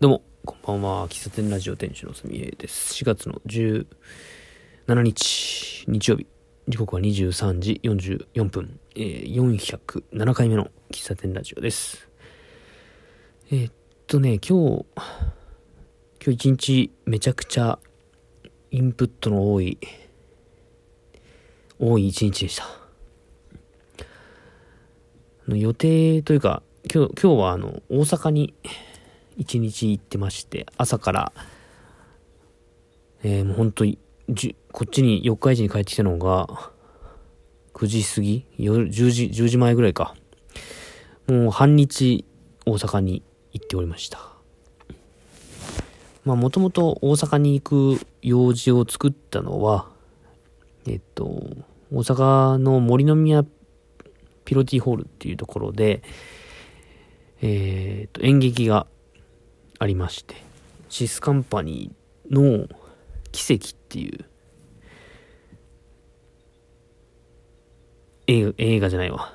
どうも、こんばんは。喫茶店ラジオ店主のすみえです。4月の17日、日曜日。時刻は23時44分。えー、407回目の喫茶店ラジオです。えー、っとね、今日、今日一日めちゃくちゃインプットの多い、多い一日でした。予定というか、今日、今日はあの、大阪に一日行ってまして、朝から、えー、もう本当に、こっちに四日市に帰ってきたのが、9時過ぎ？夜10時、10時前ぐらいか。もう半日大阪に行っておりました。まあもともと大阪に行く用事を作ったのは、えっと、大阪の森の宮ピロティホールっていうところで、えー、っと、演劇がありまして、シスカンパニーの奇跡っていう映画じゃないわ。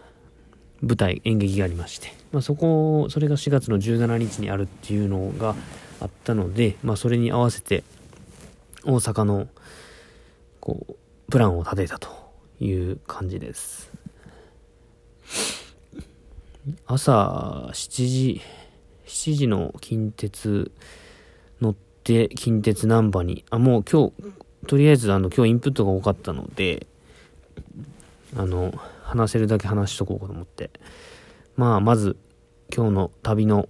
舞台、演劇がありまして、まあ、そこ、それが4月の17日にあるっていうのがあったので、まあ、それに合わせて、大阪の、こう、プランを立てたという感じです。朝7時、7時の近鉄乗って近鉄難波に、あ、もう今日、とりあえずあの今日インプットが多かったので、あの、話せるだけ話しとこうかと思って。まあ、まず今日の旅の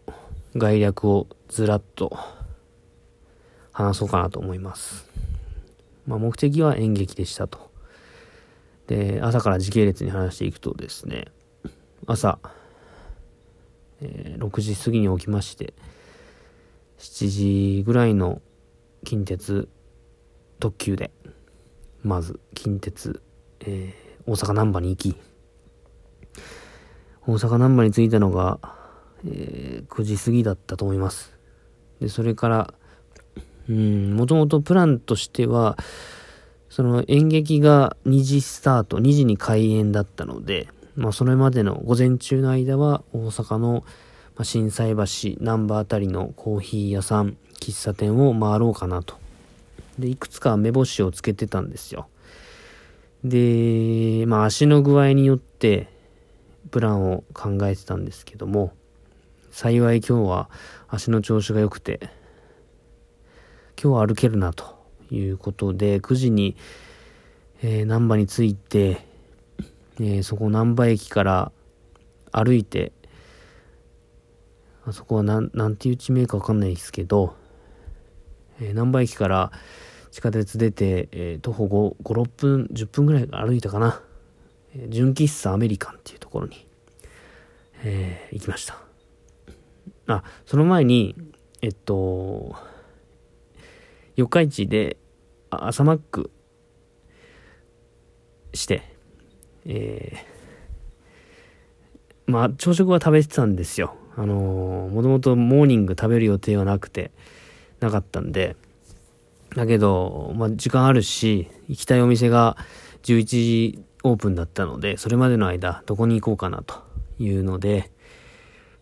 概略をずらっと話そうかなと思います。まあ、目的は演劇でしたと。で、朝から時系列に話していくとですね、朝、えー、6時過ぎに起きまして、7時ぐらいの近鉄特急で、まず近鉄、えー、大阪難波に行き、大阪難波に着いたのが、えー、9時過ぎだったと思います。で、それから、うん、もともとプランとしては、その演劇が2時スタート、2時に開演だったので、まあ、それまでの午前中の間は大阪の、ま心斎橋、南波あたりのコーヒー屋さん、喫茶店を回ろうかなと。で、いくつか目星をつけてたんですよ。で、まあ足の具合によってプランを考えてたんですけども、幸い今日は足の調子が良くて、今日は歩けるなということで、9時に、えー、難波に着いて、えー、そこ難波駅から歩いて、あそこはなん、なんていう地名かわかんないですけど、えー、難波駅から地下鉄出て、えー、徒歩5、5、6分、10分ぐらい歩いたかな。えー、純喫茶アメリカンっていうところに、えー、行きました。あ、その前に、えっと、四日市で朝マックして、えー、まあ、朝食は食べてたんですよ。あのー、もともとモーニング食べる予定はなくて、なかったんで、だけど、まあ、時間あるし、行きたいお店が11時オープンだったので、それまでの間、どこに行こうかなというので、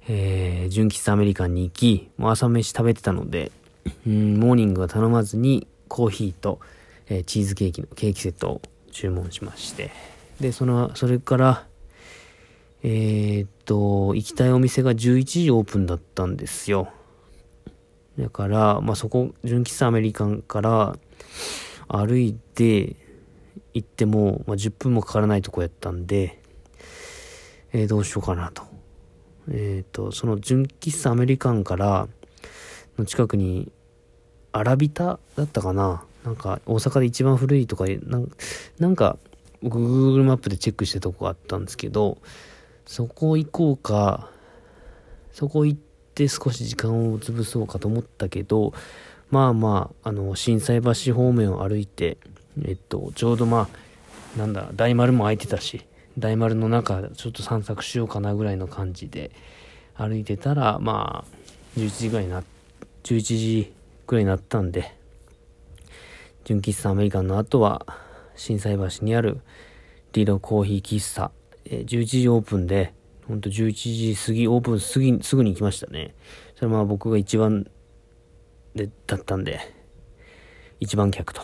えー、純喫茶アメリカンに行き、もう朝飯食べてたので、うん、モーニングは頼まずに、コーヒーと、えー、チーズケーキのケーキセットを注文しまして、で、その、それから、えー、っと、行きたいお店が11時オープンだったんですよ。だから、まあ、そこ、純喫茶アメリカンから歩いて行っても、まあ、10分もかからないとこやったんで、えー、どうしようかなと。えっ、と、その純喫茶アメリカンからの近くに、アラビタだったかななんか、大阪で一番古いとか、なんか、Google マップでチェックしたとこがあったんですけど、そこ行こうか、そこ行って少し時間を潰そうかと思ったけど、まあまあ、あの、心斎橋方面を歩いて、えっと、ちょうどまあ、なんだ、大丸も空いてたし、大丸の中、ちょっと散策しようかなぐらいの感じで歩いてたら、まあ、11時ぐらいな、11時ぐらいになったんで、純喫茶アメリカンの後は、心斎橋にあるリードコーヒー喫茶、えー、11時オープンで、ほんと11時過ぎ、オープン過ぎ、すぐに行きましたね。それまあ僕が一番でだったんで、一番客と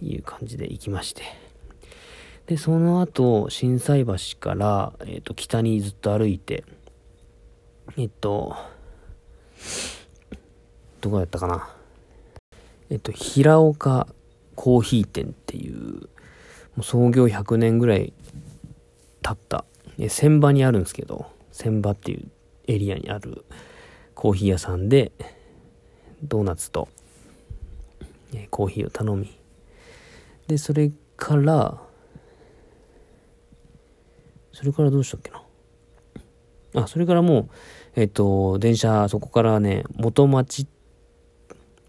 いう感じで行きまして。で、その後、心斎橋から、えっ、ー、と、北にずっと歩いて、えっと、どこやったかな。えっと、平岡コーヒー店っていう、もう創業100年ぐらい経った、え千葉にあるんですけど、千葉っていうエリアにあるコーヒー屋さんで、ドーナツと、えコーヒーを頼み、で、それから、それからどうしたっけな？あ、それからもう、えっ、と、電車、そこからね、元町、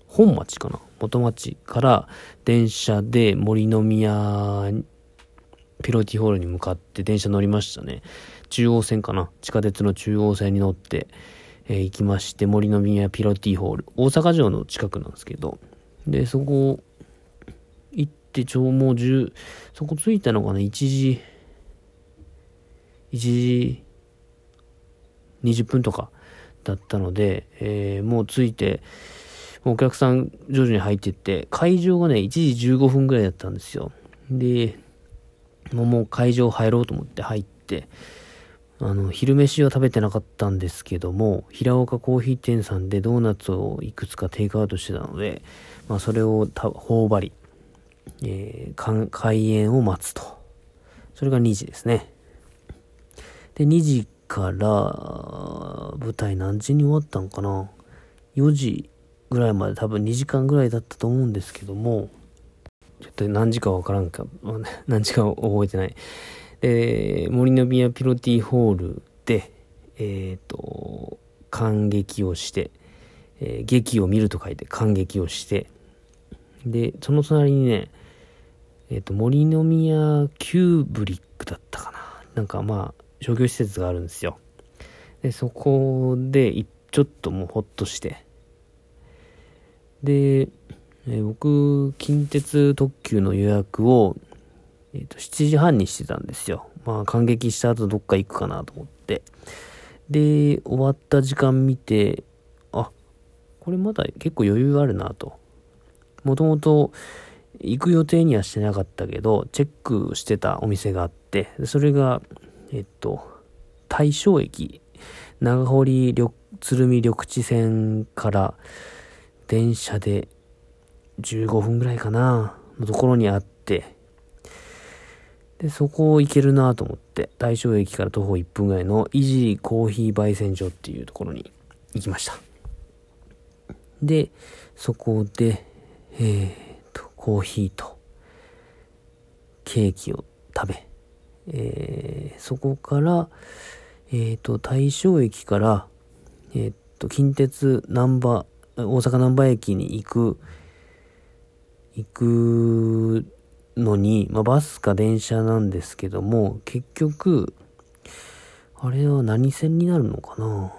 本町かな？元町から電車で森の宮ピロティホールに向かって電車乗りましたね。中央線かな地下鉄の中央線に乗って、えー、行きまして、森の宮ピロティホール。大阪城の近くなんですけど。で、そこ行って、ちょうもう10、そこ着いたのかな ?1 時、1時20分とかだったので、えー、もう着いて、お客さん徐々に入っていって、会場がね、1時15分ぐらいだったんですよ。で、もうもう会場入ろうと思って入って、あの、昼飯は食べてなかったんですけども、平岡コーヒー店さんでドーナツをいくつかテイクアウトしてたので、まあ、それを頬張り、えー、開演を待つと。それが2時ですね。で、2時から舞台何時に終わったのかな ?4 時ぐらいまで多分2時間ぐらいだったと思うんですけども、ちょっと何時かわからんか、何時か覚えてない。で、森の宮ピロティホールで、えっ、ー、と、感激をして、えー、劇を見ると書いて感激をして、で、その隣にね、えっ、ー、と、森の宮キューブリックだったかな。なんかまあ、商業施設があるんですよ。で、そこで、ちょっともうほっとして、で、えー、僕、近鉄特急の予約を、え、ー、と、7時半にしてたんですよ。まあ、感激した後どっか行くかなと思って。で、終わった時間見て、あ、これまだ結構余裕あるなと。もともと行く予定にはしてなかったけど、チェックしてたお店があって、それが、えっと、大正駅、長堀鶴見緑地線から電車で15分ぐらいかな、のところにあって、で、そこ行けるなと思って、大正駅から徒歩1分ぐらいのイジーコーヒー焙煎所っていうところに行きました。で、そこで、えー、と、コーヒーとケーキを食べ、えー、そこから、えっ、ー、と、大正駅から、えっ、ー、と、近鉄難波、大阪難波駅に行く行くのに、まあ、バスか電車なんですけども、結局、あれは何線になるのかな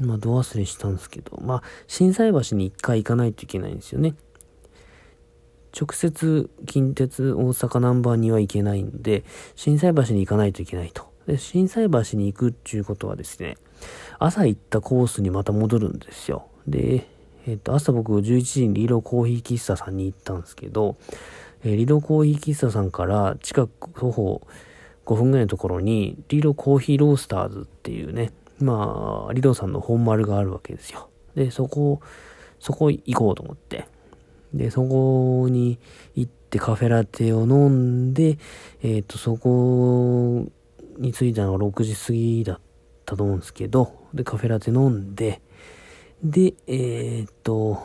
まあ、ど忘れしたんですけど、まあ、心斎橋に一回行かないといけないんですよね。直接、近鉄大阪ナンバーには行けないんで、心斎橋に行かないといけないと。で、心斎橋に行くっていうことはですね、朝行ったコースにまた戻るんですよ。で、えっと、朝僕11時にリロコーヒー喫茶さんに行ったんですけど、えー、リロコーヒー喫茶さんから近く徒歩5分ぐらいのところに、リロコーヒーロースターズっていうね、まあ、リロさんの本丸があるわけですよ。で、そこ、そこ行こうと思って。で、そこに行ってカフェラテを飲んで、えっ、ー、と、そこに着いたのが6時過ぎだったと思うんですけど、で、カフェラテ飲んで、で、えー、っと、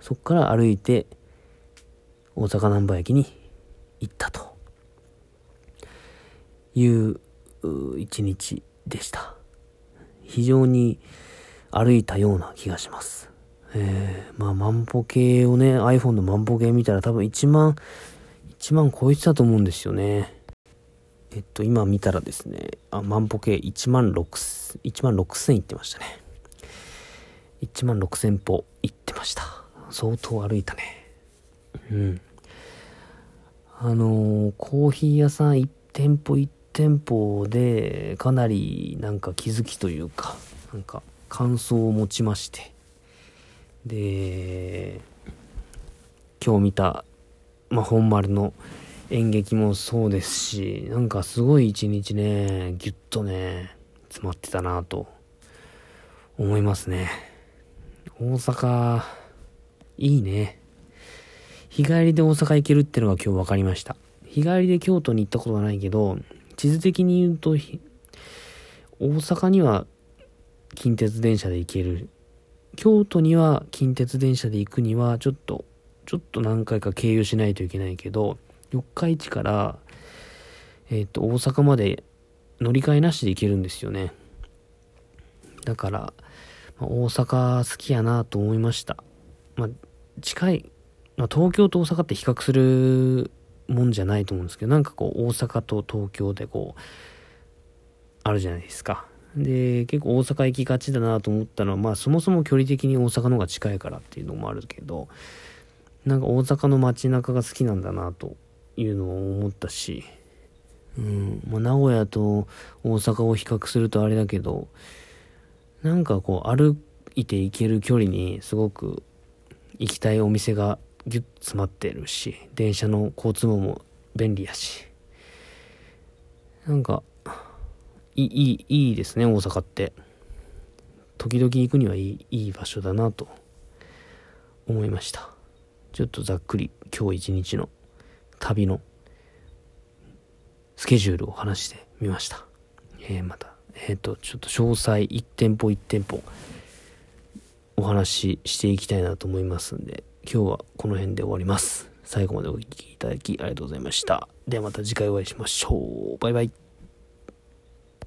そこから歩いて、大阪難波駅に行ったという一日でした。非常に歩いたような気がします。えー、まあ万歩計をね、iPhone の万歩計見たら多分1万、1万超えてたと思うんですよね。えっと、今見たらですね、あ万歩計1万6、1万6000いってましたね。1万6000歩行ってました。相当歩いたね。うん。あのー、コーヒー屋さん1店舗1店舗でかなりなんか気づきというか、なんか感想を持ちまして、で、今日見た、まあ、本丸の演劇もそうですし、なんかすごい一日ね、ぎゅっとね、詰まってたなと思いますね。大阪、いいね。日帰りで大阪行けるってのが今日分かりました。日帰りで京都に行ったことはないけど、地図的に言うと、大阪には近鉄電車で行ける。京都には近鉄電車で行くには、ちょっと、ちょっと何回か経由しないといけないけど、四日市から、えっ、ー、と、大阪まで乗り換えなしで行けるんですよね。だから、まあ、大阪好きやなと思いました。まあ、近い、まあ、東京と大阪って比較するもんじゃないと思うんですけど、なんかこう、大阪と東京でこう、あるじゃないですか。で、結構大阪行きがちだなと思ったのは、まあそもそも距離的に大阪の方が近いからっていうのもあるけど、なんか大阪の街中が好きなんだなというのを思ったし、うん、まあ、名古屋と大阪を比較するとあれだけど、なんかこう歩いて行ける距離にすごく行きたいお店がギュッ詰まってるし、電車の交通網も便利やし、なんか、いい、いいですね、大阪って。時々行くにはいいいい場所だなと思いました。ちょっとざっくり今日一日の旅のスケジュールを話してみました。えー、また、えっ、ー、と、ちょっと詳細1店舗1店舗お話ししていきたいなと思いますんで、今日はこの辺で終わります。最後までお聴きいただきありがとうございました。ではまた次回お会いしましょう。バイバイ。